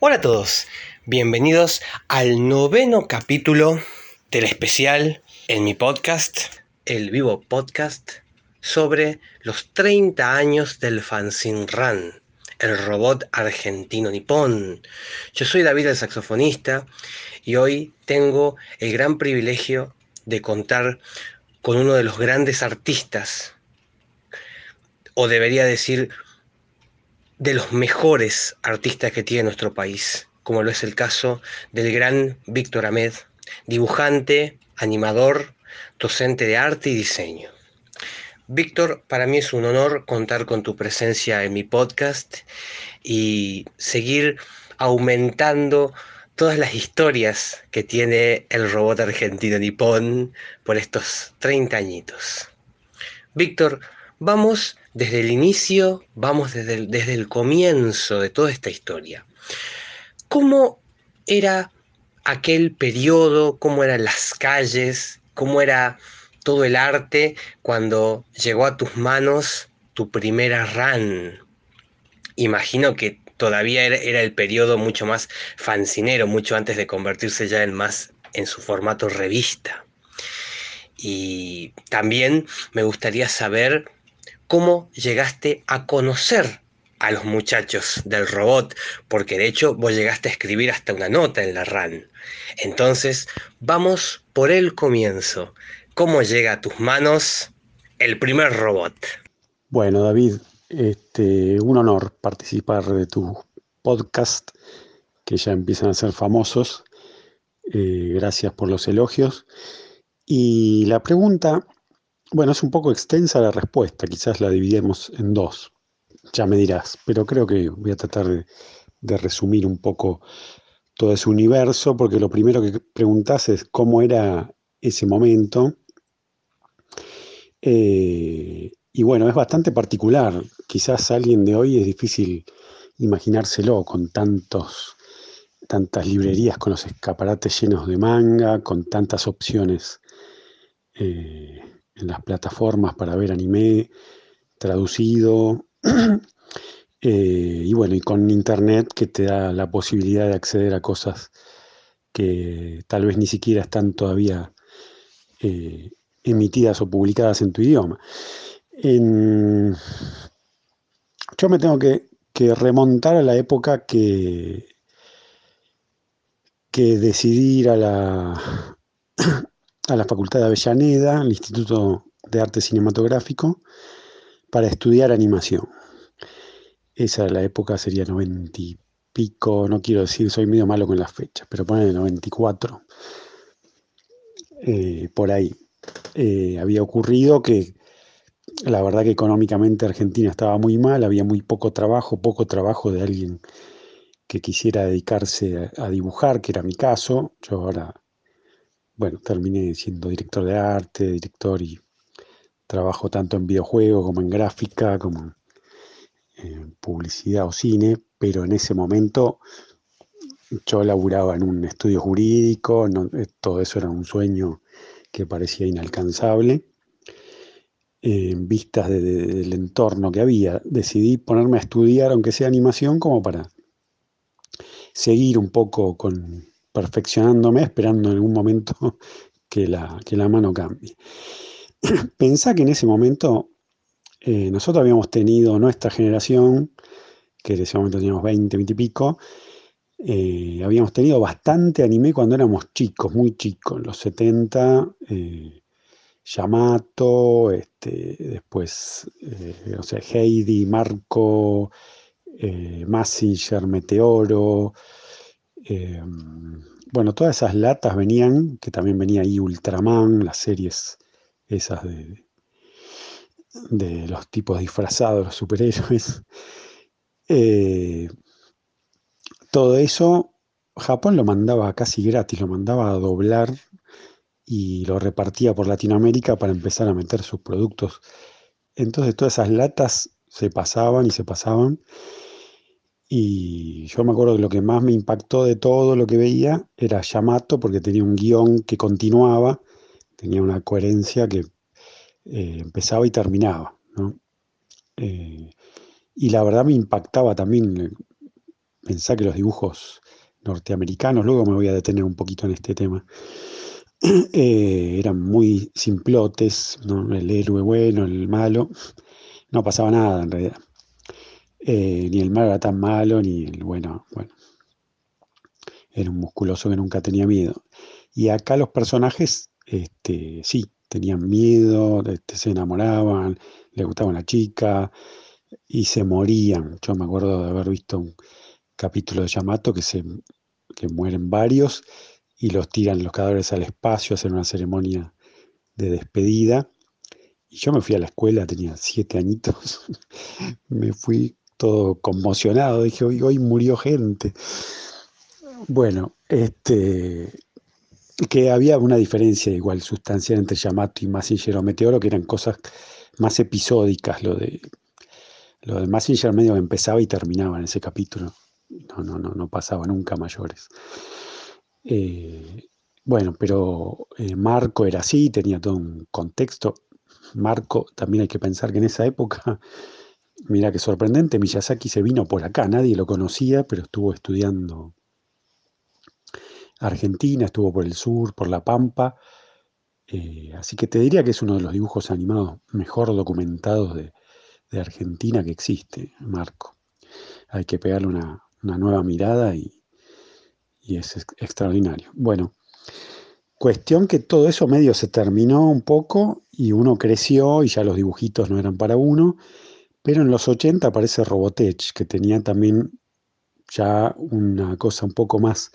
Hola a todos, bienvenidos al noveno capítulo del especial en mi podcast, el Vivo Podcast, sobre los 30 años del Fanzinran, el robot argentino nipón. Yo soy David el saxofonista y hoy tengo el gran privilegio de contar con uno de los grandes artistas, o debería decir de los mejores artistas que tiene nuestro país, como lo es el caso del gran Víctor Ahmed, dibujante, animador, docente de arte y diseño. Víctor, para mí es un honor contar con tu presencia en mi podcast y seguir aumentando todas las historias que tiene el robot argentino nipón por estos 30 añitos. Víctor, vamos desde el inicio, vamos desde el, desde el comienzo de toda esta historia. ¿Cómo era aquel periodo? ¿Cómo eran las calles? ¿Cómo era todo el arte cuando llegó a tus manos tu primera RAN? Imagino que todavía era, era el periodo mucho más fancinero, mucho antes de convertirse ya en más en su formato revista. Y también me gustaría saber cómo llegaste a conocer a los muchachos del robot, porque de hecho vos llegaste a escribir hasta una nota en la RAN. Entonces, vamos por el comienzo. ¿Cómo llega a tus manos el primer robot? Bueno, David, este, un honor participar de tu podcast, que ya empiezan a ser famosos. Eh, gracias por los elogios. Y la pregunta bueno, es un poco extensa la respuesta, quizás la dividimos en dos, ya me dirás, pero creo que voy a tratar de, resumir un poco todo ese universo, porque lo primero que preguntás es cómo era ese momento. Eh, y bueno, es bastante particular, quizás alguien de hoy es difícil imaginárselo con tantos, tantas librerías, con los escaparates llenos de manga, con tantas opciones. Eh, en las plataformas para ver anime traducido. Eh, y bueno, y con internet que te da la posibilidad de acceder a cosas que tal vez ni siquiera están todavía eh, emitidas o publicadas en tu idioma. yo me tengo que, remontar a la época que, que decidí ir a la, a la Facultad de Avellaneda, al Instituto de Arte Cinematográfico, para estudiar animación. Esa la época sería 90 y pico, no quiero decir, soy medio malo con las fechas, pero pone 94, eh, por ahí. Eh, había ocurrido que la verdad que económicamente Argentina estaba muy mal, había muy poco trabajo, poco trabajo de alguien que quisiera dedicarse a dibujar, que era mi caso. Yo ahora bueno, terminé siendo director de arte, director y trabajo tanto en videojuegos como en gráfica, como en publicidad o cine, pero en ese momento yo laburaba en un estudio jurídico, eh, todo eso era un sueño que parecía inalcanzable. En vistas del entorno que había, decidí ponerme a estudiar, aunque sea animación, como para seguir un poco con, perfeccionándome, esperando en algún momento que la, la mano cambie. Pensá que en ese momento eh, nosotros habíamos tenido nuestra generación, que en ese momento teníamos 20, 20 y pico, eh, habíamos tenido bastante anime cuando éramos chicos, muy chicos, en los 70, eh, Yamato, este, después, o sea, Heidi, Marco, Massinger, Meteoro, Em, bueno, todas esas latas venían, que también venía ahí Ultraman, las series esas de, de los tipos disfrazados, los superhéroes. Eh, todo eso, Japón lo mandaba casi gratis, lo mandaba a doblar y lo repartía por Latinoamérica para empezar a meter sus productos. Entonces todas esas latas se pasaban y se pasaban. Y yo me acuerdo que lo que más me impactó de todo lo que veía era Yamato, porque tenía un guion que continuaba, tenía una coherencia que eh, empezaba y terminaba. Eh, y la verdad me impactaba también pensá que los dibujos norteamericanos, luego me voy a detener un poquito en este tema, eh, eran muy simplotes, el héroe bueno, el malo, no pasaba nada en realidad. Eh, ni el malo era tan malo, ni el bueno, bueno. Era un musculoso que nunca tenía miedo. Y acá los personajes, este, sí, tenían miedo, este, se enamoraban, le gustaba una chica y se morían. Yo me acuerdo de haber visto un capítulo de Yamato que se que mueren varios y los tiran los cadáveres al espacio, hacen una ceremonia de despedida. Y yo me fui a la escuela, tenía siete añitos, me fui todo conmocionado, dije, hoy, hoy murió gente. Bueno, este, que había una diferencia igual sustancial entre Yamato y Massinger o Meteoro, que eran cosas más episódicas, lo de lo de Massinger medio empezaba y terminaba en ese capítulo. No, no, no, no pasaba nunca mayores. Eh, bueno, pero eh, Marco era así, tenía todo un contexto. Marco, también hay que pensar que en esa época, mira qué sorprendente, Miyazaki se vino por acá, nadie lo conocía, pero estuvo estudiando Argentina, estuvo por el sur, por La Pampa. Eh, así que te diría que es uno de los dibujos animados mejor documentados de, Argentina que existe, Marco. Hay que pegarle una, nueva mirada y, es extraordinario. Bueno, cuestión que todo eso medio se terminó un poco y uno creció y ya los dibujitos no eran para uno, pero en los 80 aparece Robotech, que tenía también ya una cosa un poco más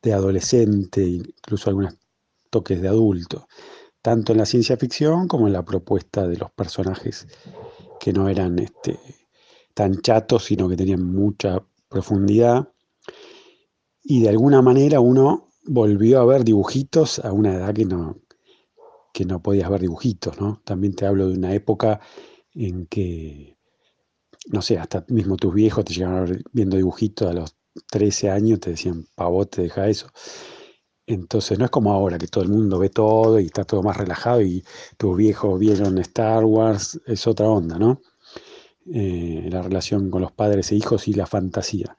de adolescente, incluso algunos toques de adulto, tanto en la ciencia ficción como en la propuesta de los personajes que no eran este, tan chatos, sino que tenían mucha profundidad. Y de alguna manera uno volvió a ver dibujitos a una edad que no, que no podías ver dibujitos, ¿no? También te hablo de una época en que, no sé, hasta mismo tus viejos te llegaron a ver viendo dibujitos a los 13 años te decían, pavote, deja eso. Entonces no es como ahora que todo el mundo ve todo y está todo más relajado y tus viejos vieron Star Wars, es otra onda, ¿no? Eh, la relación con los padres e hijos y la fantasía.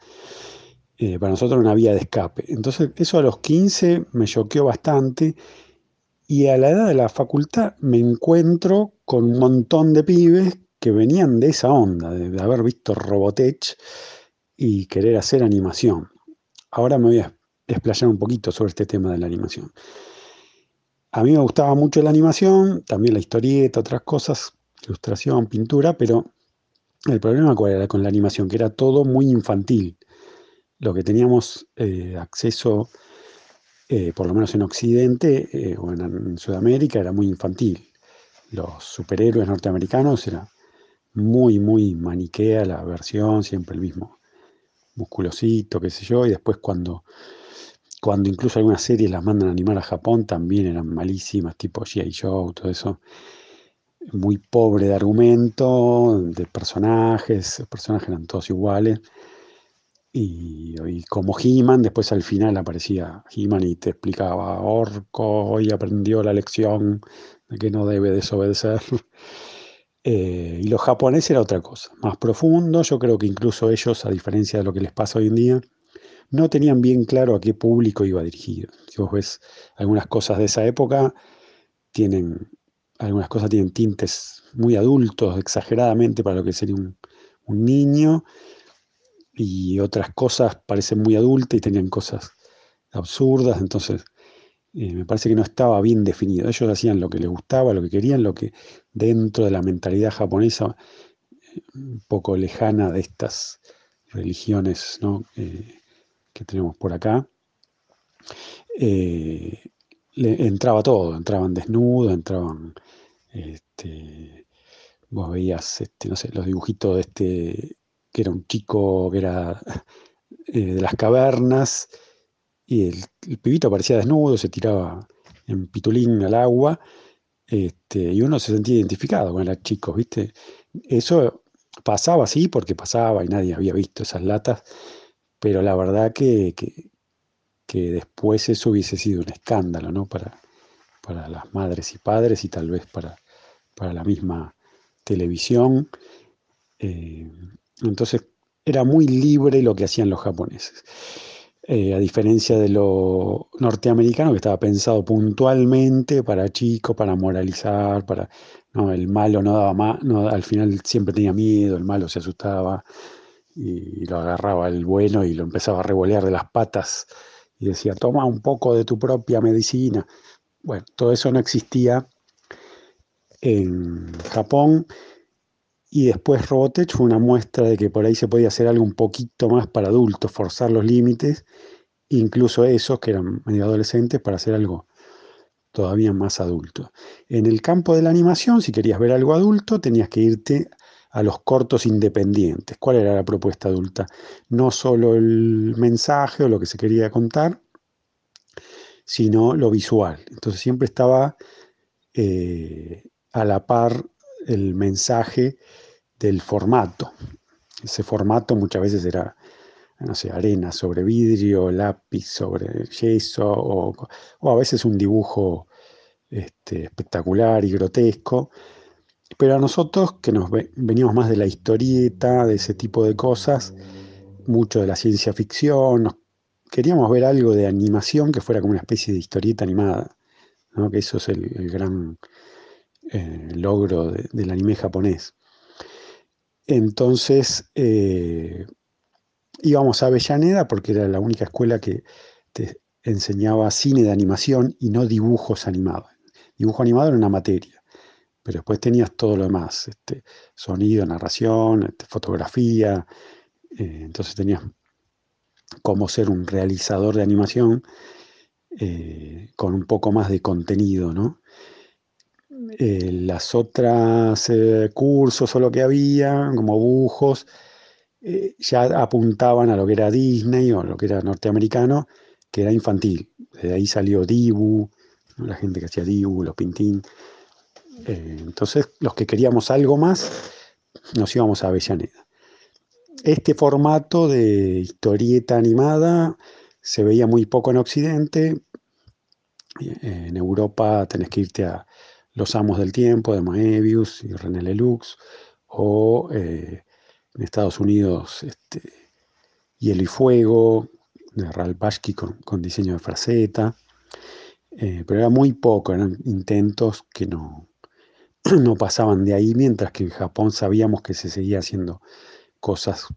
Eh, para nosotros una vía de escape. Entonces eso a los 15 me choqueó bastante y a la edad de la facultad me encuentro con un montón de pibes que venían de esa onda, de haber visto Robotech y querer hacer animación. Ahora me voy a explayar un poquito sobre este tema de la animación. A mí me gustaba mucho la animación, también la historieta, otras cosas, ilustración, pintura, pero el problema cuál era con la animación, que era todo muy infantil. Lo que teníamos eh, acceso, eh, por lo menos en Occidente eh, o en, Sudamérica, era muy infantil. Los superhéroes norteamericanos era muy, muy maniquea la versión, siempre el mismo musculosito, qué sé yo, y después cuando, cuando incluso algunas series las mandan a animar a Japón también eran malísimas, tipo G.I. Joe, todo eso. Muy pobre de argumento, de personajes, los personajes eran todos iguales. Y, como He-Man, después al final aparecía He-Man y te explicaba, Orco hoy aprendió la lección de que no debe desobedecer. Eh, y los japoneses era otra cosa, más profundo. Yo creo que incluso ellos, a diferencia de lo que les pasa hoy en día, no tenían bien claro a qué público iba dirigido. Si vos ves algunas cosas de esa época, tienen, algunas cosas tienen tintes muy adultos, exageradamente para lo que sería un, un niño, y otras cosas parecen muy adultas y tenían cosas absurdas. Entonces, eh, me parece que no estaba bien definido. Ellos hacían lo que les gustaba, lo que querían, lo que dentro de la mentalidad japonesa, eh, un poco lejana de estas religiones eh, que tenemos por acá, entraba todo, entraban desnudos, entraban, este, vos veías, este, no los dibujitos de este, que era un chico que era de las cavernas, y el, pibito aparecía desnudo, se tiraba en pitulín al agua, este, y uno se sentía identificado con los chicos, ¿viste? Eso pasaba así porque pasaba y nadie había visto esas latas, pero la verdad que, que, después eso hubiese sido un escándalo, ¿no? Para, para las madres y padres y tal vez para, para la misma televisión. Eh, entonces, era muy libre lo que hacían los japoneses. Eh, a diferencia de lo norteamericano que estaba pensado puntualmente para chicos, para moralizar, para no, el malo no daba más, no, al final siempre tenía miedo, el malo se asustaba y, lo agarraba el bueno y lo empezaba a revolear de las patas y decía, toma un poco de tu propia medicina. Bueno, todo eso no existía en Japón y después Robotech fue una muestra de que por ahí se podía hacer algo un poquito más para adultos, forzar los límites, incluso esos que eran medio adolescentes, para hacer algo todavía más adulto. En el campo de la animación, si querías ver algo adulto, tenías que irte a los cortos independientes. ¿Cuál era la propuesta adulta? No solo el mensaje o lo que se quería contar, sino lo visual. Entonces siempre estaba eh, a la par el mensaje del formato. Ese formato muchas veces era, no sé, arena sobre vidrio, lápiz sobre yeso, o, a veces un dibujo este, espectacular y grotesco. Pero a nosotros, que nos veníamos más de la historieta, de ese tipo de cosas, mucho de la ciencia ficción, queríamos ver algo de animación que fuera como una especie de historieta animada, que eso es el, gran eh, logro del anime japonés. Entonces eh, íbamos a Avellaneda porque era la única escuela que te enseñaba cine de animación y no dibujos animados. Dibujo animado era una materia, pero después tenías todo lo demás, este, sonido, narración, este, fotografía, eh, entonces tenías cómo ser un realizador de animación eh, con un poco más de contenido, ¿no? Eh, las otras eh, cursos o lo que había, como bujos, eh, ya apuntaban a lo que era Disney o lo que era norteamericano, que era infantil. De ahí salió Dibu, la gente que hacía Dibu, los Pintín. entonces, los que queríamos algo más, nos íbamos a Avellaneda. Este formato de historieta animada se veía muy poco en Occidente. En Europa tenés que irte a, los Amos del Tiempo de Moebius y René Lelux, o eh, en Estados Unidos este, Hielo y Fuego, de Ralph Bashki con, diseño de fraseta, eh, pero era muy poco, eran intentos que no, no pasaban de ahí, mientras que en Japón sabíamos que se seguía haciendo cosas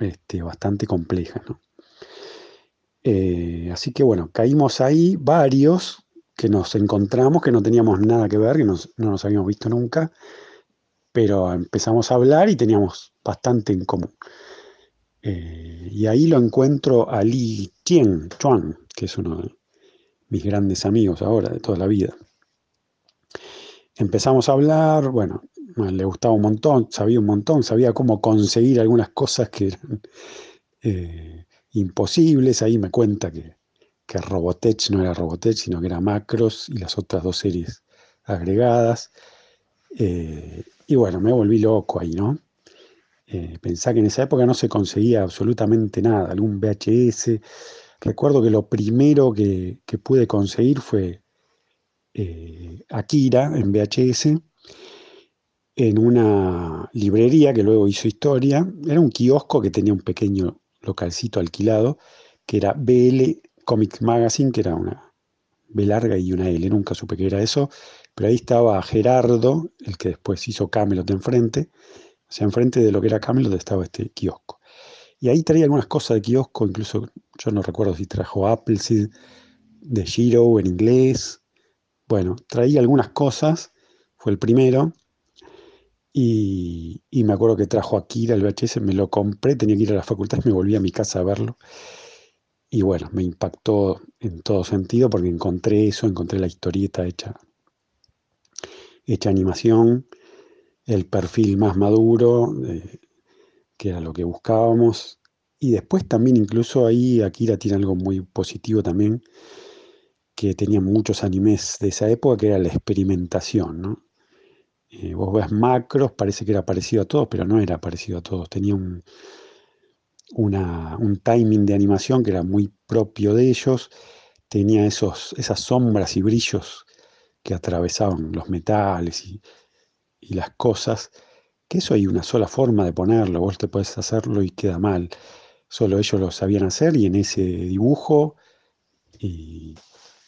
este, bastante complejas. Eh, así que bueno, caímos ahí varios, que nos encontramos, que no teníamos nada que ver, que no nos habíamos visto nunca, pero empezamos a hablar y teníamos bastante en común. Eh, y ahí lo encuentro a Li Tien Chuan, que es uno de mis grandes amigos ahora, de toda la vida. Empezamos a hablar, bueno, le gustaba un montón, sabía un montón, sabía cómo conseguir algunas cosas que eran eh, imposibles. Ahí me cuenta que que Robotech no era Robotech, sino que era Macros y las otras dos series agregadas. Eh, y bueno, me volví loco ahí, ¿no? Eh, pensá que en esa época no se conseguía absolutamente nada, algún VHS. Recuerdo que lo primero que, pude conseguir fue eh, Akira en VHS, en una librería que luego hizo historia. Era un kiosco que tenía un pequeño localcito alquilado, que era BL Comic Magazine, que era una B larga y una L, nunca supe que era eso, pero ahí estaba Gerardo, el que después hizo Camelot enfrente, o sea, enfrente de lo que era Camelot estaba este kiosco. Y ahí traía algunas cosas de kiosco, incluso yo no recuerdo si trajo Appleseed de Giro en inglés. Bueno, traía algunas cosas, fue el primero. Y, y me acuerdo que trajo Akira el VHS, me lo compré, tenía que ir a la facultad y me volví a mi casa a verlo. Y bueno, me impactó en todo sentido porque encontré eso, encontré la historieta hecha, hecha animación, el perfil más maduro, que era lo que buscábamos. Y después también incluso ahí Akira tiene algo muy positivo también, que tenía muchos animes de esa época, que era la experimentación, ¿no? Eh, vos ves macros, parece que era parecido a todos, pero no era parecido a todos. Tenía un, un timing de animación que era muy propio de ellos, tenía esos, esas sombras y brillos que atravesaban los metales y, las cosas que eso hay una sola forma de ponerlo, vos te puedes hacerlo y queda mal. Solo ellos lo sabían hacer y en ese dibujo y,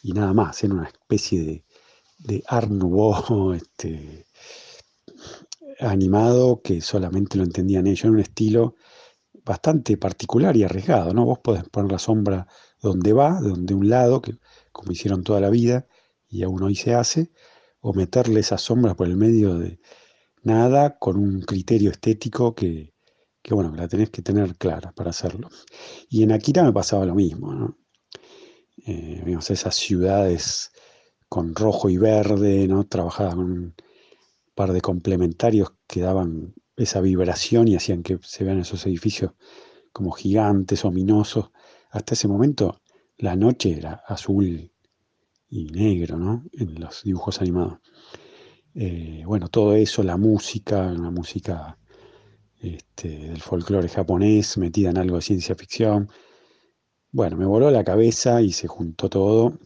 nada más, era una especie de, de este, animado que solamente lo entendían ellos, en un estilo bastante particular y arriesgado, ¿no? Vos podés poner la sombra donde va, donde un lado, que, como hicieron toda la vida y aún hoy se hace, o meterle esas sombras por el medio de nada con un criterio estético que, que bueno, la tenés que tener clara para hacerlo. Y en Akira me pasaba lo mismo, ¿no? Eh, esas ciudades con rojo y verde, ¿no? Trabajaba con un par de complementarios que daban esa vibración y hacían que se vean esos edificios como gigantes, ominosos. Hasta ese momento la noche era azul y negro, ¿no? En los dibujos animados. Eh, bueno, todo eso, la música, la música este, del folclore japonés metida en algo de ciencia ficción. Bueno, me voló la cabeza y se juntó todo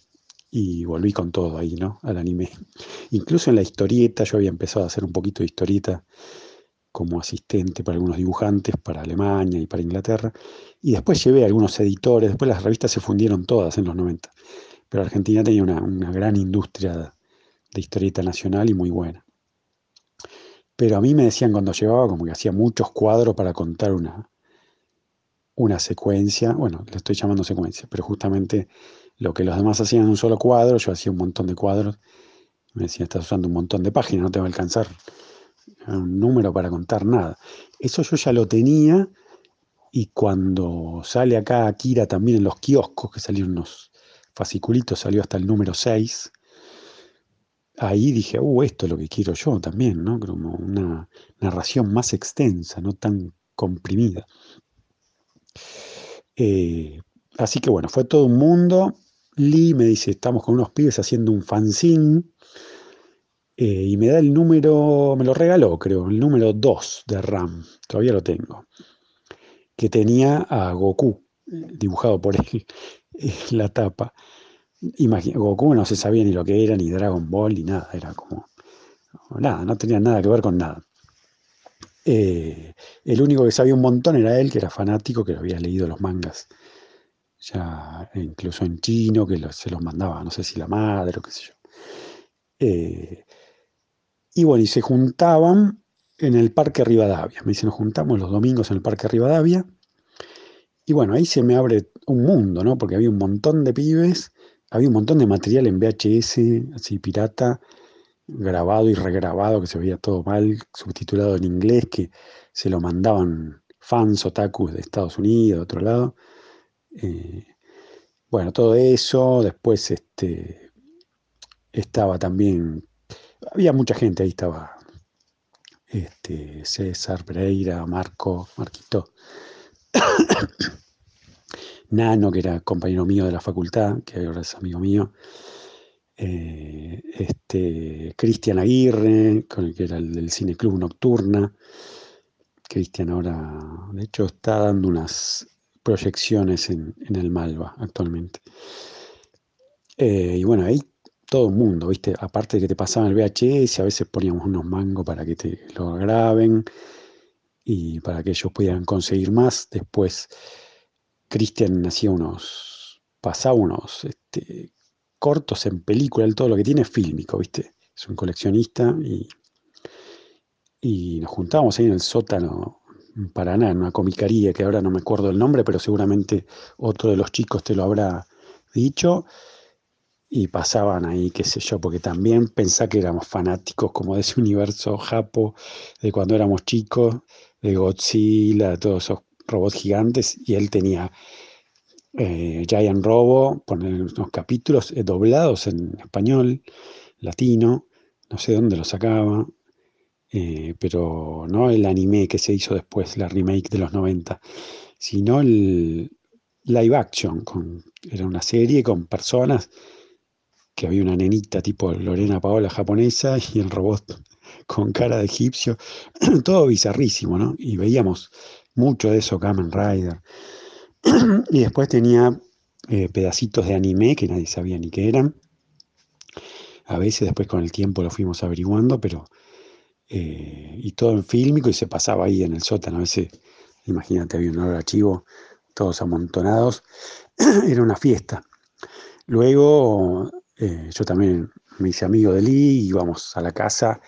y volví con todo ahí, ¿no? Al anime. Incluso en la historieta, yo había empezado a hacer un poquito de historieta como asistente para algunos dibujantes, para Alemania y para Inglaterra, y después llevé a algunos editores, después las revistas se fundieron todas en los 90, pero Argentina tenía una, gran industria de historieta nacional y muy buena. Pero a mí me decían cuando llevaba como que hacía muchos cuadros para contar una, una secuencia, bueno, le estoy llamando secuencia, pero justamente lo que los demás hacían en un solo cuadro, yo hacía un montón de cuadros. Me decían, estás usando un montón de páginas, no te va a alcanzar un número para contar nada. Eso yo ya lo tenía y cuando sale acá Akira también en los kioscos, que salieron unos fasciculitos, salió hasta el número 6, ahí dije, uh, esto es lo que quiero yo también, ¿no? Como una narración más extensa, no tan comprimida. Eh, así que bueno, fue todo un mundo. Lee me dice, estamos con unos pibes haciendo un fanzine. Eh, y me da el número, me lo regaló creo, el número 2 de RAM, todavía lo tengo, que tenía a Goku dibujado por él en la tapa. Goku no se sabía ni lo que era, ni Dragon Ball, ni nada, era como, nada, no tenía nada que ver con nada. Eh, el único que sabía un montón era él, que era fanático, que lo había leído los mangas, ya incluso en chino, que se los mandaba, no sé si la madre o qué sé yo. Eh, y bueno, y se juntaban en el Parque Rivadavia. Me dicen, nos juntamos los domingos en el Parque Rivadavia. Y bueno, ahí se me abre un mundo, ¿no? Porque había un montón de pibes, había un montón de material en VHS, así pirata, grabado y regrabado, que se veía todo mal, subtitulado en inglés, que se lo mandaban fans otakus de Estados Unidos, de otro lado. Eh, bueno, todo eso, después este, estaba también, había mucha gente, ahí estaba este, César, Pereira, Marco, Marquito, Nano, que era compañero mío de la facultad, que ahora es amigo mío, eh, este, Cristian Aguirre, con el que era el del Cine Club Nocturna. Cristian ahora, de hecho, está dando unas proyecciones en, el Malva actualmente. Eh, y bueno, ahí todo el mundo, ¿viste? Aparte de que te pasaban el VHS, a veces poníamos unos mangos para que te lo graben y para que ellos pudieran conseguir más. Después, Cristian hacía unos, pasaba unos este, cortos en película, todo lo que tiene es fílmico, ¿viste? Es un coleccionista y, y nos juntábamos ahí en el sótano en Paraná, en una comicaría que ahora no me acuerdo el nombre, pero seguramente otro de los chicos te lo habrá dicho. Y pasaban ahí, qué sé yo, porque también pensá que éramos fanáticos como de ese universo japo, de cuando éramos chicos, de Godzilla, de todos esos robots gigantes, y él tenía eh, Giant Robo, poner unos capítulos eh, doblados en español, latino, no sé dónde lo sacaba, eh, pero no el anime que se hizo después, la remake de los 90, sino el live action, con, era una serie con personas que había una nenita tipo Lorena Paola japonesa y el robot con cara de egipcio, todo bizarrísimo, ¿no? Y veíamos mucho de eso, Kamen Rider y después tenía eh, pedacitos de anime que nadie sabía ni qué eran. A veces después con el tiempo lo fuimos averiguando, pero eh, y todo en fílmico y se pasaba ahí en el sótano. A veces, imagínate, había un archivo, todos amontonados. Era una fiesta. Luego eh, yo también me hice amigo de Lee, íbamos a la casa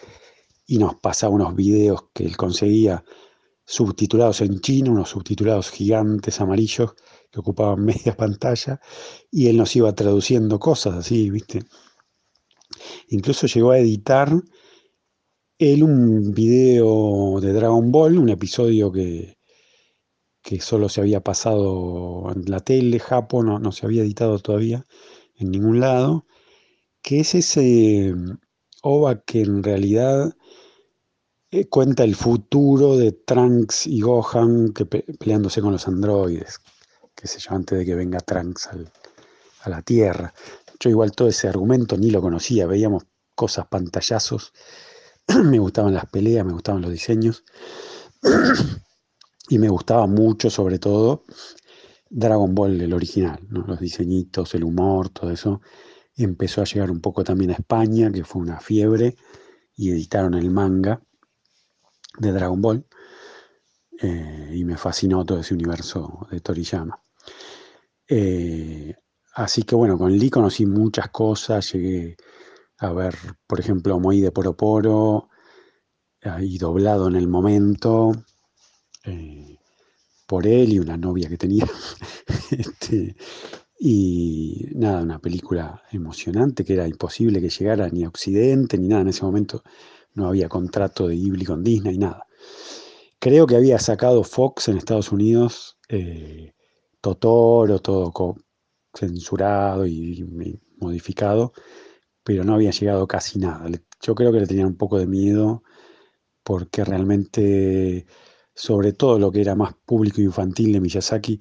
y nos pasaba unos videos que él conseguía subtitulados en chino, unos subtitulados gigantes amarillos que ocupaban media pantalla, y él nos iba traduciendo cosas así, ¿viste? Incluso llegó a editar él un video de Dragon Ball, un episodio que, que solo se había pasado en la tele, Japón, no, no se había editado todavía en ningún lado, que es ese OVA que en realidad eh, cuenta el futuro de Trunks y Gohan que peleándose con los androides, qué sé yo, antes de que venga Trunks a la Tierra. Yo igual todo ese argumento ni lo conocía, veíamos cosas, pantallazos, me gustaban las peleas, me gustaban los diseños, y me gustaba mucho, sobre todo, Dragon Ball, el original, los diseñitos, el humor, todo eso. Empezó a llegar un poco también a España, que fue una fiebre, y editaron el manga de Dragon Ball. Eh, y me fascinó todo ese universo de Toriyama. Eh, así que bueno, con Lee conocí muchas cosas, llegué a ver, por ejemplo, Moí de Poro Poro, ahí doblado en el momento, eh, por él y una novia que tenía. este, y nada, una película emocionante que era imposible que llegara ni a Occidente ni nada. En ese momento no había contrato de Ghibli con Disney, nada. Creo que había sacado Fox en Estados Unidos, eh, Totoro, todo censurado y, modificado, pero no había llegado casi nada. Yo creo que le tenían un poco de miedo porque realmente, sobre todo lo que era más público infantil de Miyazaki,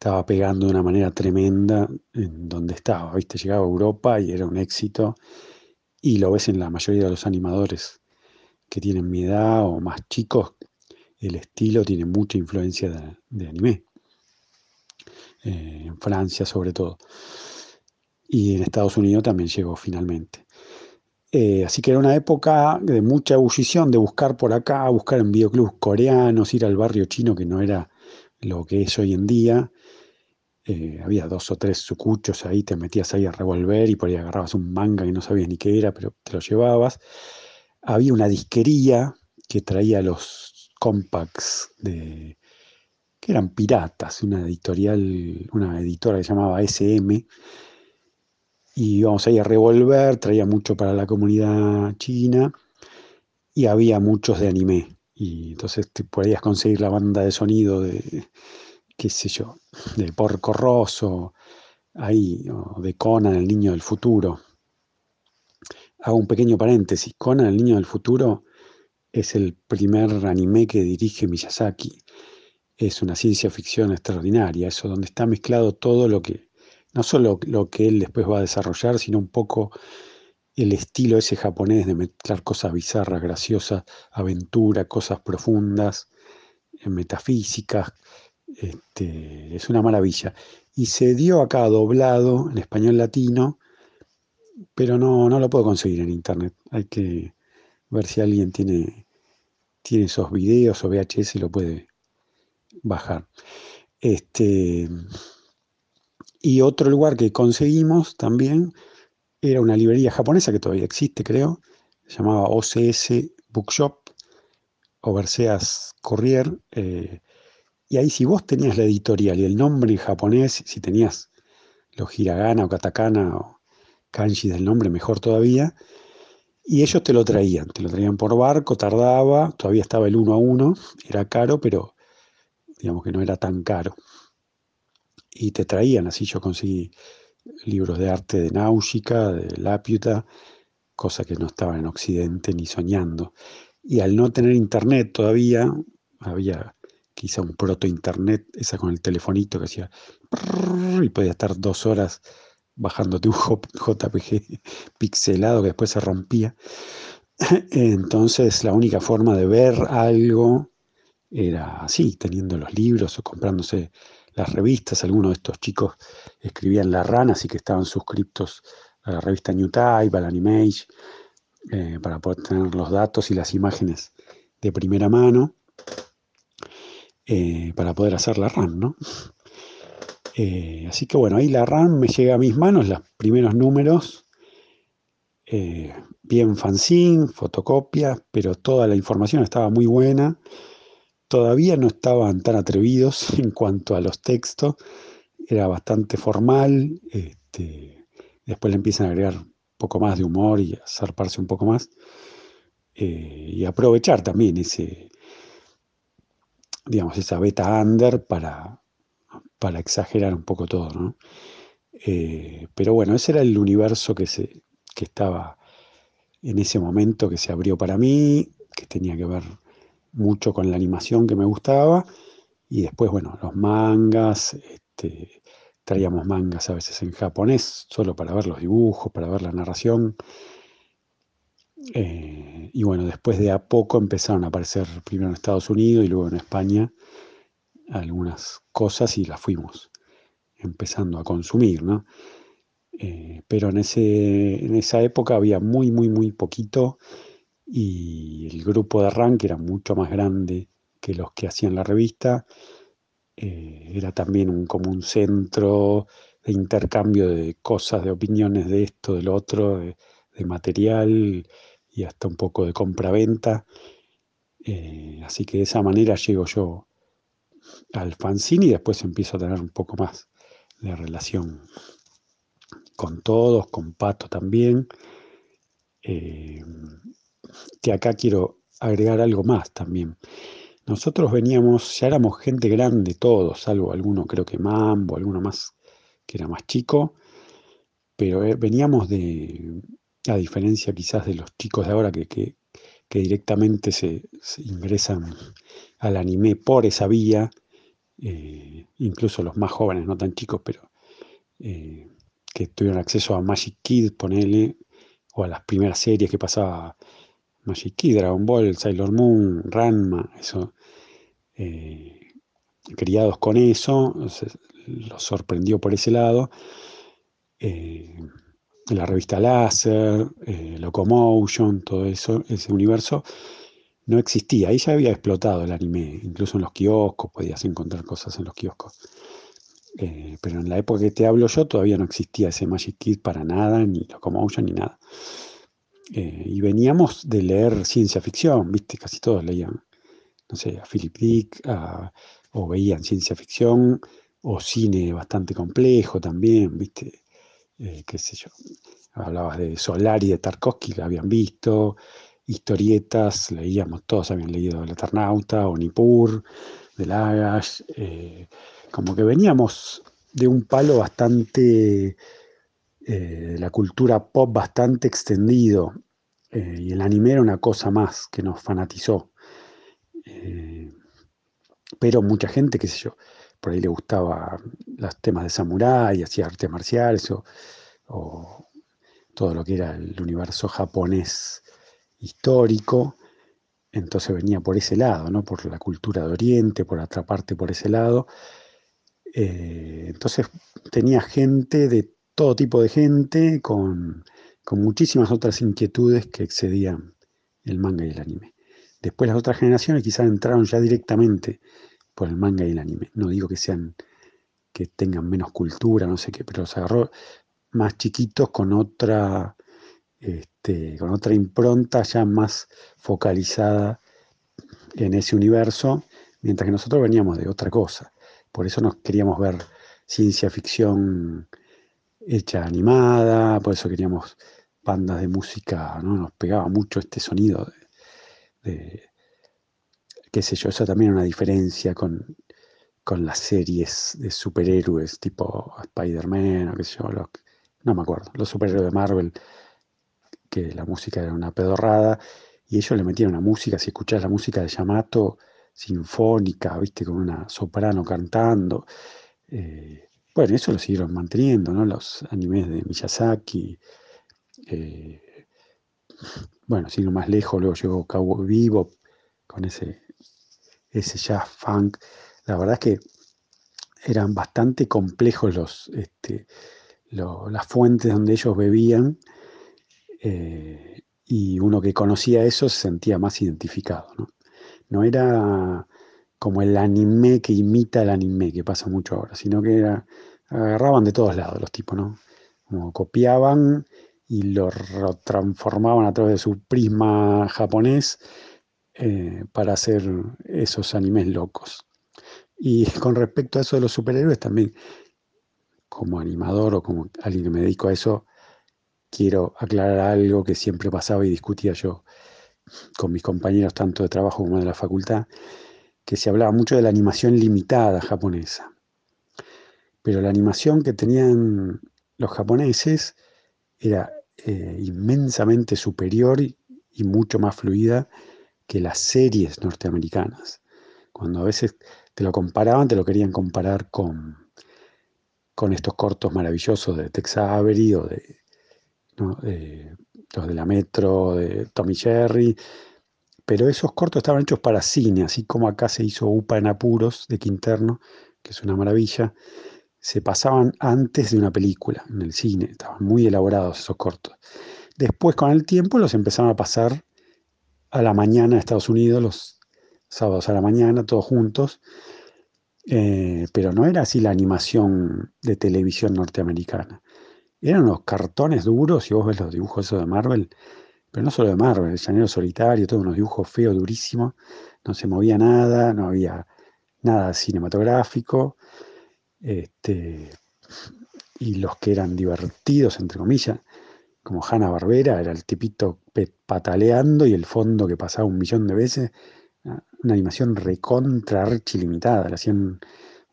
estaba pegando de una manera tremenda en donde estaba, ¿viste? Llegaba a Europa y era un éxito, y lo ves en la mayoría de los animadores que tienen mi edad o más chicos, el estilo tiene mucha influencia de, anime. Eh, en Francia sobre todo. Y en Estados Unidos también llegó finalmente. Eh, así que era una época de mucha ebullición, de buscar por acá, buscar en videoclubs coreanos, ir al barrio chino que no era lo que es hoy en día. Eh, había dos o tres sucuchos ahí, te metías ahí a revolver y por ahí agarrabas un manga que no sabías ni qué era, pero te lo llevabas había una disquería que traía los compacts de que eran piratas, una editorial, una editora que se llamaba SM, y íbamos ahí a revolver, traía mucho para la comunidad china, y había muchos de anime. Y entonces te podías conseguir la banda de sonido de, qué sé yo, de Porco Rosso, ahí, o de Conan, el niño del futuro. Hago un pequeño paréntesis. Conan, el niño del futuro, es el primer anime que dirige Miyazaki. Es una ciencia ficción extraordinaria, eso donde está mezclado todo lo que, no solo lo que él después va a desarrollar, sino un poco el estilo ese japonés de mezclar cosas bizarras, graciosas, aventura, cosas profundas, eh, metafísicas. Este, es una maravilla. Y se dio acá doblado en español latino pero no, no lo puedo conseguir en internet. Hay que ver si alguien tiene, tiene esos videos o VHS y lo puede bajar. Este, y otro lugar que conseguimos también era una librería japonesa que todavía existe, creo, se llamaba OCS Bookshop, Overseas Courier, eh, y ahí si vos tenías la editorial y el nombre en japonés, si tenías los hiragana o katakana o kanji del nombre, mejor todavía. Y ellos te lo traían, te lo traían por barco, tardaba, todavía estaba el uno a uno, era caro, pero digamos que no era tan caro. Y te traían, así yo conseguí libros de arte de Náusica, de Lapiuta, cosa que no estaba en Occidente ni soñando. Y al no tener internet todavía, había quizá un proto-internet, esa con el telefonito que hacía y podía estar dos horas bajándote un JPG pixelado que después se rompía. Entonces la única forma de ver algo era así, teniendo los libros o comprándose las revistas. Algunos de estos chicos escribían La Rana, así que estaban suscriptos a la revista New Type, a la Animage. eh, para poder tener los datos y las imágenes de primera mano eh, para poder hacer la RAM, ¿no? Eh, así que bueno, ahí la RAM me llega a mis manos, los primeros números, bien fanzine, fotocopia, pero toda la información estaba muy buena. Todavía no estaban tan atrevidos en cuanto a los textos, era bastante formal. Este, después le empiezan a agregar un poco más de humor y a zarparse un poco más. Eh, y aprovechar también ese, digamos, esa beta under para, para exagerar un poco todo, ¿no? Eh, pero bueno, ese era el universo que, se, que estaba en ese momento, que se abrió para mí, que tenía que ver mucho con la animación que me gustaba, y después, bueno, los mangas, este, traíamos mangas a veces en japonés, solo para ver los dibujos, para ver la narración. Eh, y bueno, después de a poco empezaron a aparecer primero en Estados Unidos y luego en España algunas cosas y las fuimos empezando a consumir, ¿no? Eh, pero en, ese, en esa época había muy, muy, muy poquito y el grupo de rank era mucho más grande que los que hacían la revista. Eh, era también un, como un centro de intercambio de cosas, de opiniones de esto, del otro, de, material hasta un poco de compra-venta. Eh, así que de esa manera llego yo al fanzine y después empiezo a tener un poco más de relación con todos, con Pato también. Eh, que acá quiero agregar algo más también. Nosotros veníamos, ya éramos gente grande todos, salvo alguno creo que Mambo, alguno más que era más chico, pero eh, veníamos de, a diferencia quizás de los chicos de ahora que, que, directamente se, ingresan al anime por esa vía, eh, incluso los más jóvenes, no tan chicos, pero eh, que tuvieron acceso a Magic Kid, ponele, o a las primeras series que pasaba Magic Kid, Dragon Ball, Sailor Moon, Ranma, eso, eh, criados con eso, los sorprendió por ese lado. La revista Láser, eh, Locomotion, todo eso, ese universo, no existía. Ahí ya había explotado el anime, incluso en los kioscos, podías encontrar cosas en los kioscos. pero en la época que te hablo yo todavía no existía ese Magic Kid para nada, ni Locomotion, ni nada. Eh, y veníamos de leer ciencia ficción, ¿viste? Casi todos leían, no sé, a Philip Dick, o veían ciencia ficción, o cine bastante complejo también, ¿viste? Eh, qué sé yo. Hablabas de Solari, de Tarkovsky, la habían visto, historietas, leíamos, todos habían leído El Eternauta, o Nippur, de Lagash, eh, como que veníamos de un palo bastante eh, la cultura pop bastante extendido y el anime era una cosa más que nos fanatizó. Pero mucha gente, qué sé yo, por ahí le gustaba los temas de samurái, hacía artes marciales o, o todo lo que era el universo japonés histórico. Entonces venía por ese lado, ¿no? por la cultura de Oriente, por atraparte por ese lado. entonces tenía gente de todo tipo de gente con, muchísimas otras inquietudes que excedían el manga y el anime. Después las otras generaciones quizás entraron ya directamente por el manga y el anime. No digo que sean que tengan menos cultura, no sé qué, pero se agarró más chiquitos con otra, este, con otra impronta ya más focalizada en ese universo, mientras que nosotros veníamos de otra cosa. Por eso nos queríamos ver ciencia ficción hecha animada, por eso queríamos bandas de música, ¿no? Nos pegaba mucho este sonido de, qué sé yo, eso también es una diferencia con, las series de superhéroes tipo Spider-Man o qué sé yo, no me acuerdo, los superhéroes de Marvel, que la música era una pedorrada, y ellos le metían una música, si escuchás la música de Yamato, sinfónica, viste, con una soprano cantando, eh, bueno, eso lo siguieron manteniendo, ¿no? Los animes de Miyazaki. Eh, bueno, sino más lejos, luego llegó Cowboy Vivo con ese, ese jazz funk. La verdad es que eran bastante complejos los, este, las fuentes donde ellos bebían. Eh, y uno que conocía eso se sentía más identificado. ¿no? no era como el anime que imita el anime, que pasa mucho ahora, sino que era, agarraban de todos lados los tipos, ¿no? Como copiaban y lo transformaban a través de su prisma japonés eh, para hacer esos animes locos. Y con respecto a eso de los superhéroes, también como animador o como alguien que me dedico a eso, quiero aclarar algo que siempre pasaba y discutía yo con mis compañeros tanto de trabajo como de la facultad, que se hablaba mucho de la animación limitada japonesa. Pero la animación que tenían los japoneses era eh, inmensamente superior y, mucho más fluida que las series norteamericanas. Cuando a veces te lo comparaban, te lo querían comparar con, con estos cortos maravillosos de Tex Avery o de, los de la Metro, de Tommy Jerry, pero esos cortos estaban hechos para cine, así como acá se hizo UPA en apuros de Quinterno, que es una maravilla, se pasaban antes de una película en el cine, estaban muy elaborados esos cortos. Después con el tiempo los empezaron a pasar a la mañana en Estados Unidos, los sábados a la mañana, todos juntos, eh, pero no era así la animación de televisión norteamericana. Eran los cartones duros, y vos ves los dibujos esos de Marvel, pero no solo de Marvel, el llanero solitario, todos unos dibujos feos, durísimos, no se movía nada, no había nada cinematográfico, este, y los que eran divertidos, entre comillas, como Hanna Barbera, era el tipito pataleando y el fondo que pasaba un millón de veces, una animación recontra, limitada, le hacían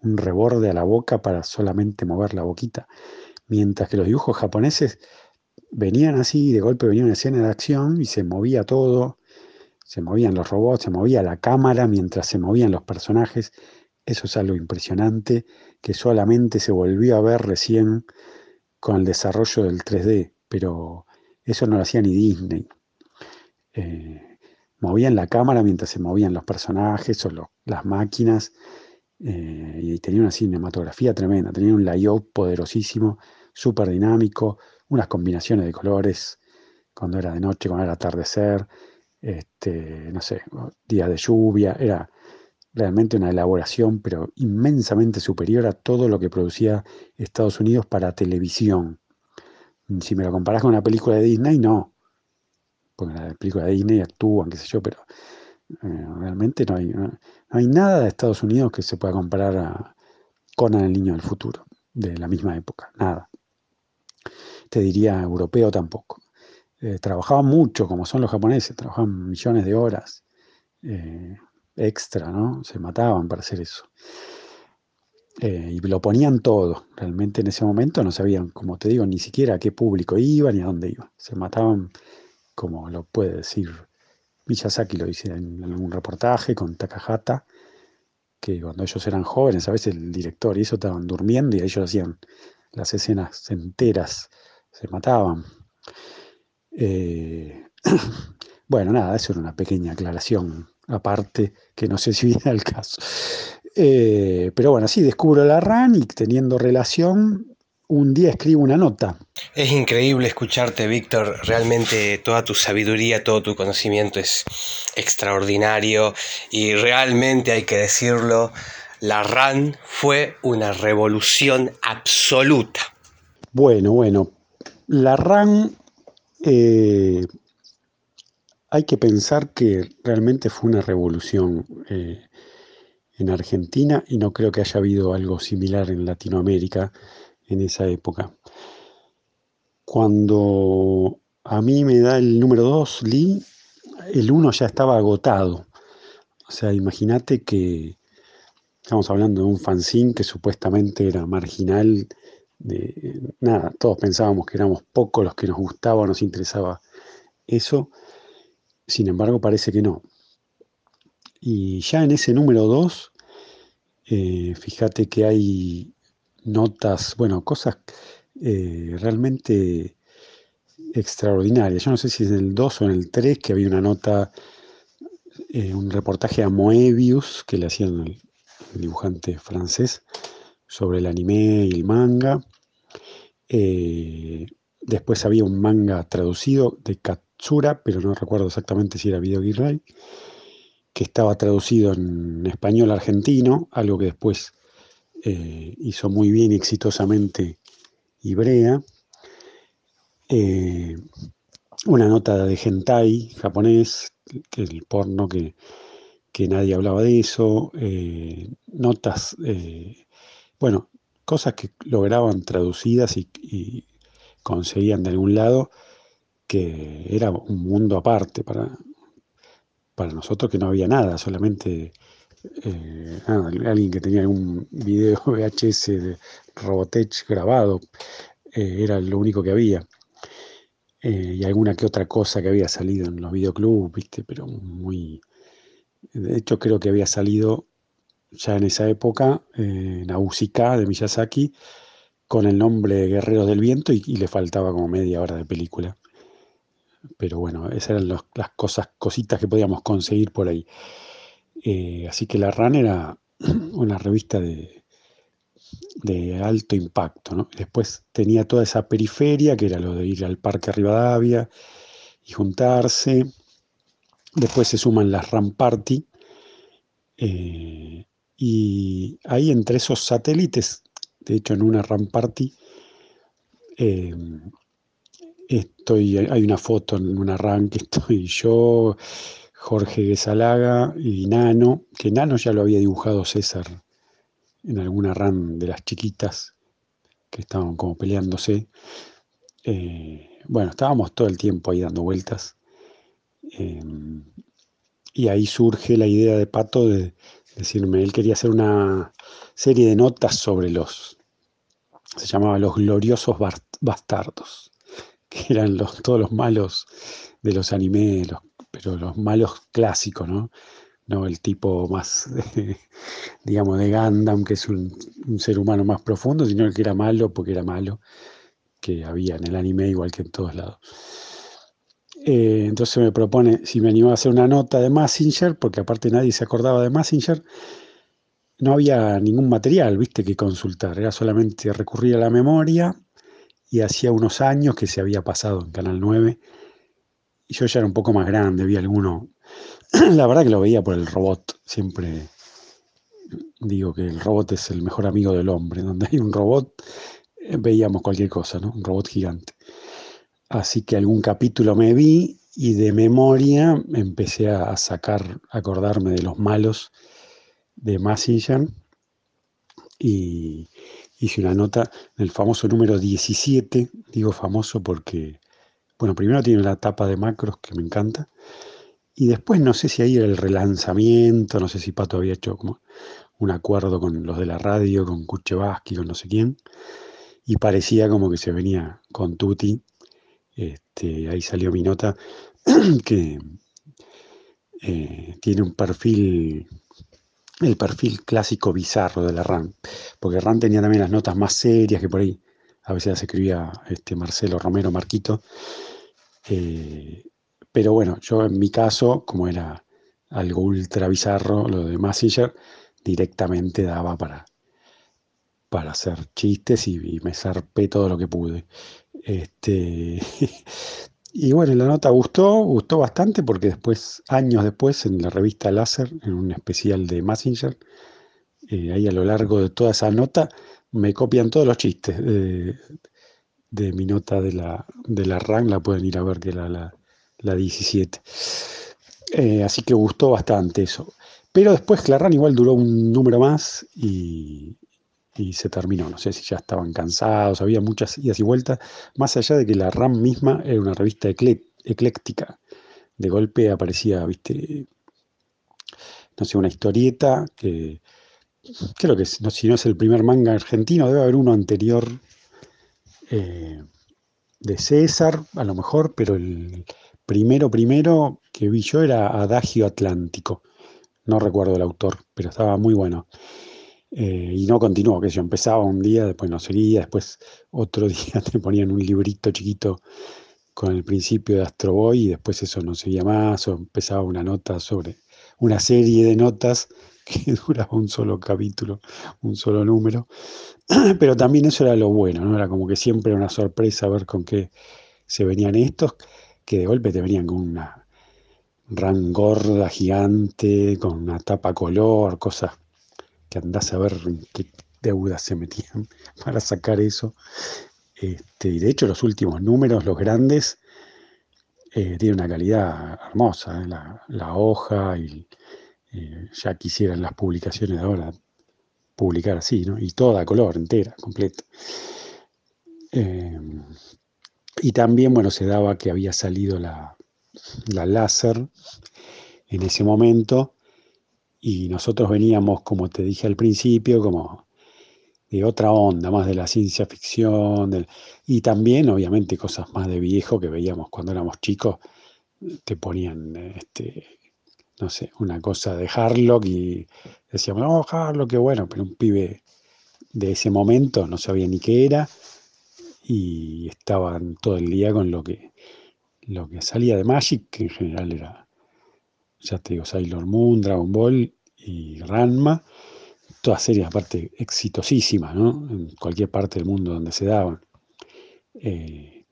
un reborde a la boca para solamente mover la boquita. Mientras que los dibujos japoneses venían así, de golpe venía una escena de acción y se movía todo, se movían los robots, se movía la cámara mientras se movían los personajes. Eso es algo impresionante que solamente se volvió a ver recién con el desarrollo del 3D, pero eso no lo hacía ni Disney. Eh, movían la cámara mientras se movían los personajes o las máquinas eh, y tenía una cinematografía tremenda, tenía un layout poderosísimo súper dinámico, unas combinaciones de colores, cuando era de noche, cuando era atardecer, este, no sé, días de lluvia, era realmente una elaboración, pero inmensamente superior a todo lo que producía Estados Unidos para televisión. Si me lo comparás con una película de Disney, no. Porque la película de Disney actúan, qué sé yo, pero eh, realmente no hay, no hay nada de Estados Unidos que se pueda comparar a Conan el Niño del Futuro, de la misma época, nada te diría europeo tampoco. Eh, trabajaban mucho, como son los japoneses, trabajaban millones de horas eh, extra, ¿no? Se mataban para hacer eso. Eh, y lo ponían todo. Realmente en ese momento no sabían, como te digo, ni siquiera a qué público iban ni a dónde iban. Se mataban, como lo puede decir Miyazaki, lo dice en algún reportaje con Takahata, que cuando ellos eran jóvenes, a veces el director y eso estaban durmiendo y ellos hacían las escenas enteras se mataban. Eh, bueno, nada, eso era una pequeña aclaración aparte, que no sé si viene al caso. Eh, pero bueno, sí, descubro la RAN y teniendo relación, un día escribo una nota. Es increíble escucharte, Víctor. Realmente toda tu sabiduría, todo tu conocimiento es extraordinario y realmente hay que decirlo, la RAN fue una revolución absoluta. Bueno, bueno, la RAN, eh, hay que pensar que realmente fue una revolución eh, en Argentina y no creo que haya habido algo similar en Latinoamérica en esa época. Cuando a mí me da el número 2, Lee, el 1 ya estaba agotado. O sea, imagínate que estamos hablando de un fanzine que supuestamente era marginal de nada, todos pensábamos que éramos pocos los que nos gustaba, nos interesaba eso, sin embargo parece que no. Y ya en ese número 2, eh, fíjate que hay notas, bueno, cosas eh, realmente extraordinarias. Yo no sé si es en el 2 o en el 3 que había una nota, eh, un reportaje a Moebius que le hacían el dibujante francés, sobre el anime y el manga. Después había un manga traducido de Tsura, pero no recuerdo exactamente si era Video Virrey, que estaba traducido en español argentino, algo que después eh, hizo muy bien y exitosamente Ibrea. Eh, una nota de hentai japonés, que el porno que, nadie hablaba de eso, eh, notas, bueno, cosas que lograban traducidas y, conseguían de algún lado, que era un mundo aparte para, para nosotros que no había nada, solamente eh, alguien que tenía un video VHS de Robotech grabado, eh, era lo único que había. Eh, y alguna que otra cosa que había salido en los videoclubs, viste, pero muy... De hecho creo que había salido ya en esa época, Nausicaa de Miyazaki, con el nombre Guerrero del Viento y, le faltaba como media hora de película. Pero bueno, esas eran las cosas, cositas que podíamos conseguir por ahí. Eh, así que La RAN era una revista de, de alto impacto. Después tenía toda esa periferia, que era lo de ir al Parque Rivadavia y juntarse. Después se suman las RAM Party, eh, y ahí entre esos satélites, de hecho en una RAM party, em, estoy, hay una foto en una RAM que estoy yo, Jorge Guesalaga y Nano, que Nano ya lo había dibujado César en alguna RAM de las chiquitas que estaban como peleándose. Eh, bueno, estábamos todo el tiempo ahí dando vueltas. Em, y ahí surge la idea de Pato de, decirme, él quería hacer una serie de notas sobre los, se llamaba Los Gloriosos Bastardos, que eran los, todos los malos de los animes, pero los malos clásicos, ¿no? No el tipo más, digamos, de Gundam, que es un, ser humano más profundo, sino el que era malo porque era malo, que había en el anime igual que en todos lados. Eh, entonces me propone si me animaba a hacer una nota de Massinger, porque aparte nadie se acordaba de Massinger, no había ningún material, viste, que consultar, era solamente recurrir a la memoria y hacía unos años que se había pasado en Canal 9 y yo ya era un poco más grande, vi alguno, la verdad que lo veía por el robot, siempre digo que el robot es el mejor amigo del hombre, donde hay un robot eh, veíamos cualquier cosa, ¿no? Un robot gigante. Así que algún capítulo me vi y de memoria empecé a sacar, a acordarme de los malos de Massinger y hice una nota en el famoso número 17, digo famoso porque, bueno, primero tiene la tapa de macros que me encanta y después no sé si ahí era el relanzamiento, no sé si Pato había hecho como un acuerdo con los de la radio, con Kuchevaski, con no sé quién, y parecía como que se venía con Tuti este, ahí salió mi nota que eh, tiene un perfil, el perfil clásico bizarro de la RAN, porque RAN tenía también las notas más serias que por ahí a veces las escribía este Marcelo Romero Marquito. Eh, pero bueno, yo en mi caso, como era algo ultra bizarro, lo de Massinger, directamente daba para, para hacer chistes y, y, me zarpé todo lo que pude. Este, y bueno, la nota gustó, gustó bastante porque después, años después, en la revista Láser, en un especial de Massinger, eh, ahí a lo largo de toda esa nota, me copian todos los chistes de, mi nota de la, de la RAN, la pueden ir a ver que la, la, la 17. Eh, así que gustó bastante eso. Pero después la RAN igual duró un número más y, y se terminó. No sé si ya estaban cansados, había muchas idas y vueltas, más allá de que la RAM misma era una revista ecléctica. De golpe aparecía, viste, no sé, una historieta que creo que si no es el primer manga argentino, debe haber uno anterior eh, de César, a lo mejor, pero el primero, primero que vi yo era Adagio Atlántico. No recuerdo el autor, pero estaba muy bueno. Eh, y no continuó, que yo empezaba un día, después no seguía, después otro día te ponían un librito chiquito con el principio de Astro Boy y después eso no seguía más, o empezaba una nota sobre una serie de notas que duraba un solo capítulo, un solo número. Pero también eso era lo bueno, ¿no? Era como que siempre una sorpresa ver con qué se venían estos, que de golpe te venían con una ran gorda, gigante, con una tapa color, cosas que andás a ver qué deudas se metían para sacar eso. Este, y de hecho los últimos números, los grandes, eh, tienen una calidad hermosa, ¿eh? la, hoja y eh, ya quisieran las publicaciones de ahora publicar así, ¿no? Y toda color, entera, completa. y también, bueno, se daba que había salido la láser en ese momento y nosotros veníamos, como te dije al principio, como de otra onda, más de la ciencia ficción, y también obviamente cosas más de viejo que veíamos cuando éramos chicos, te ponían, este, no sé, una cosa de Harlock y decíamos, oh, Harlock, qué bueno, pero un pibe de ese momento no sabía ni qué era y estaban todo el día con lo que, lo que salía de Magic, que en general era, ya te digo, Sailor Moon, Dragon Ball y Ranma, todas series aparte exitosísimas, ¿no? En cualquier parte del mundo donde se daban. Eh,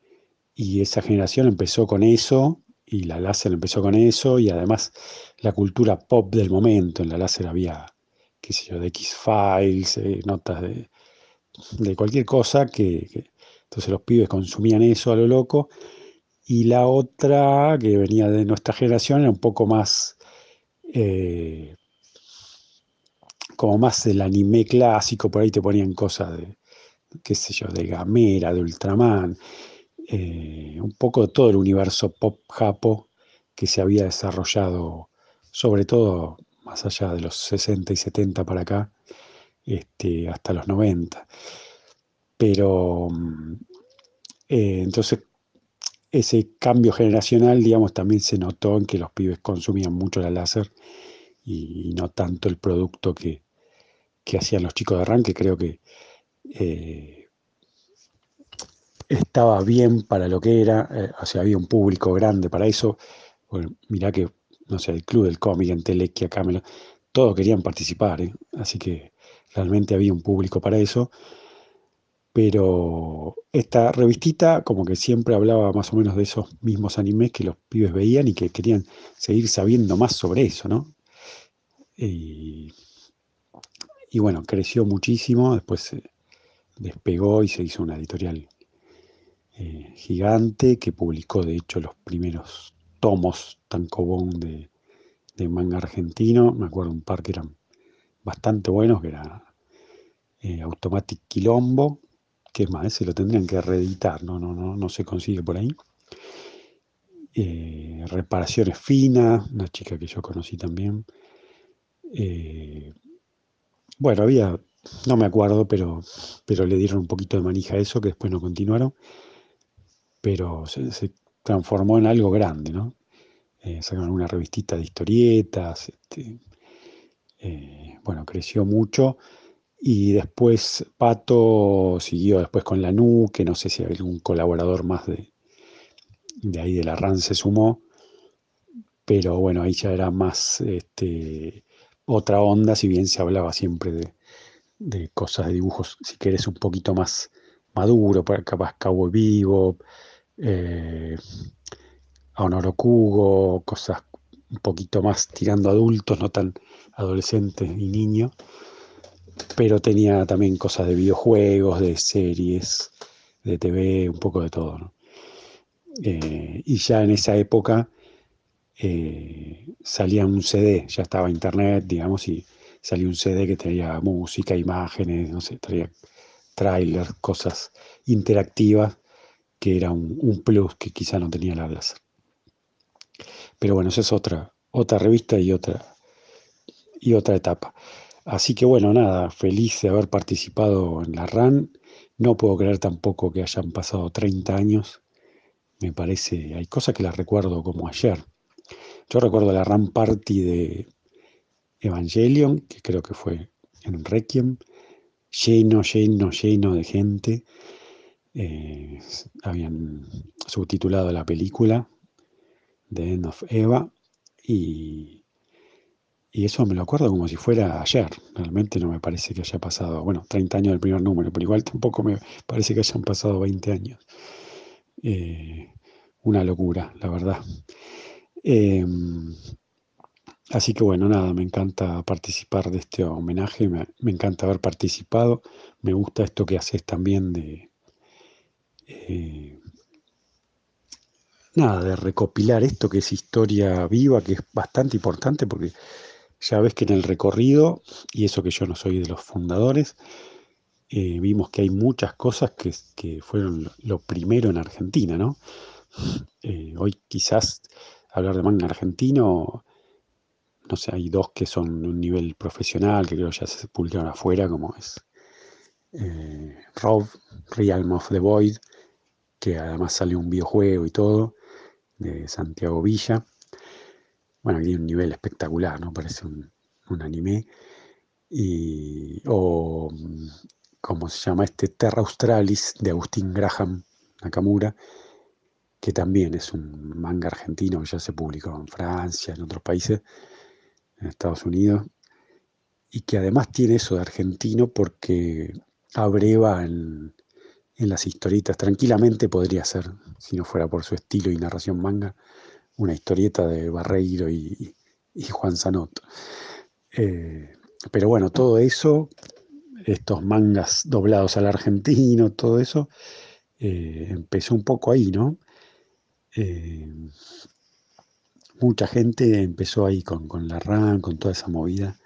y esa generación empezó con eso, y la láser empezó con eso, y además la cultura pop del momento. En la láser había, qué sé yo, de X-Files, eh, notas de, cualquier cosa, que, entonces los pibes consumían eso a lo loco. Y la otra, que venía de nuestra generación, era un poco más eh, como más el anime clásico, por ahí te ponían cosas de, qué sé yo, de Gamera, de Ultraman, eh, un poco de todo el universo pop japo que se había desarrollado, sobre todo más allá de los 60 y 70 para acá, este, hasta los 90. Pero mm, eh, entonces ese cambio generacional, digamos, también se notó en que los pibes consumían mucho la láser y no tanto el producto que, que hacían los chicos de arranque, creo que eh, estaba bien para lo que era, eh, o sea, había un público grande para eso. Bueno, mirá que, no sé, el club del cómic, en Telequia, Camelo, todos querían participar, ¿eh? así que realmente había un público para eso. Pero esta revistita como que siempre hablaba más o menos de esos mismos animes que los pibes veían y que querían seguir sabiendo más sobre eso, ¿no? Y bueno, creció muchísimo, después se despegó y se hizo una editorial eh, gigante que publicó de hecho los primeros tomos tan de, de manga argentino. Me acuerdo un par que eran bastante buenos, que era eh, Automatic Quilombo, es más, ese lo tendrían que reeditar, no, no, no, no se consigue por ahí. Eh, reparaciones finas, una chica que yo conocí también. Bueno, había, no me acuerdo, pero, pero le dieron un poquito de manija a eso, que después no continuaron, pero se, transformó en algo grande, ¿no? Eh, sacaron una revistita de historietas, este, eh, bueno, creció mucho. Y después Pato siguió después con la que no sé si algún colaborador más de, de ahí de la RAN se sumó, pero bueno, ahí ya era más este, otra onda, si bien se hablaba siempre de, cosas de dibujos, si querés, un poquito más maduro, capaz Cabo Vivo, eh, Honoro Kugo, cosas un poquito más tirando adultos, no tan adolescentes y niños, pero tenía también cosas de videojuegos, de series, de TV, un poco de todo. Eh, y ya en esa época eh, salía un CD, ya estaba internet, digamos, y salía un CD que traía música, imágenes, no sé, traía trailers, cosas interactivas, que era un, plus que quizá no tenía la Blaser. Pero bueno, esa es otra, otra revista y otra, y otra etapa. Así que bueno, nada, feliz de haber participado en la RAN. No puedo creer tampoco que hayan pasado 30 años. Me parece, hay cosas que las recuerdo como ayer. Yo recuerdo la RAM Party de Evangelion, que creo que fue en Requiem, lleno, lleno, lleno de gente. Eh, habían subtitulado la película The End of Eva y, y, eso me lo acuerdo como si fuera ayer. Realmente no me parece que haya pasado, bueno, 30 años del primer número, pero igual tampoco me parece que hayan pasado 20 años. Eh, una locura, la verdad. Em, así que bueno, nada, me encanta participar de este homenaje, me, encanta haber participado, me gusta esto que haces también de... Eh, nada, de recopilar esto que es historia viva, que es bastante importante porque ya ves que en el recorrido, y eso que yo no soy de los fundadores, eh, vimos que hay muchas cosas que, fueron lo primero en Argentina, ¿no? Eh, hoy quizás hablar de manga argentino, no sé, hay dos que son de un nivel profesional, que creo ya se publicaron afuera, como es eh, Rob, Realm of the Void, que además salió un videojuego y todo, de Santiago Villa. Bueno, tiene un nivel espectacular, ¿no? Parece un, anime. Y, o, ¿cómo se llama? Este Terra Australis de Agustín Graham Nakamura, que también es un manga argentino que ya se publicó en Francia, en otros países, en Estados Unidos, y que además tiene eso de argentino porque abreva en, en las historietas. Tranquilamente podría ser, si no fuera por su estilo y narración manga, una historieta de Barreiro y, Juan Sanot. Eh, pero bueno, todo eso, estos mangas doblados al argentino, todo eso, eh, empezó un poco ahí, ¿no? Eh, mucha gente empezó ahí con, con la RAM, con toda esa movida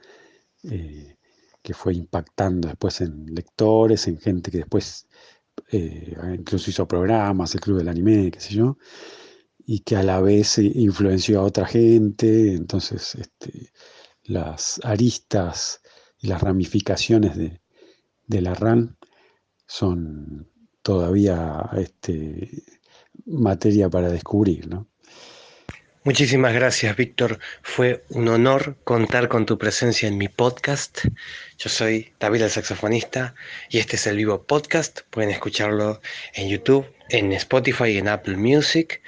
que fue impactando después en lectores, en gente que después eh, incluso hizo programas, el Club del Anime, qué sé yo, y que a la vez influenció a otra gente, entonces este, las aristas y las ramificaciones de, la RAN son todavía este, materia para descubrir, ¿no? Muchísimas gracias, Víctor. Fue un honor contar con tu presencia en mi podcast. Yo soy David el saxofonista y este es el Vivo Podcast. Pueden escucharlo en YouTube, en Spotify en Apple Music.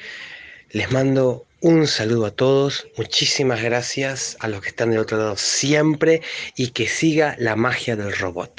Les mando un saludo a todos. Muchísimas gracias a los que están del otro lado siempre y que siga la magia del robot.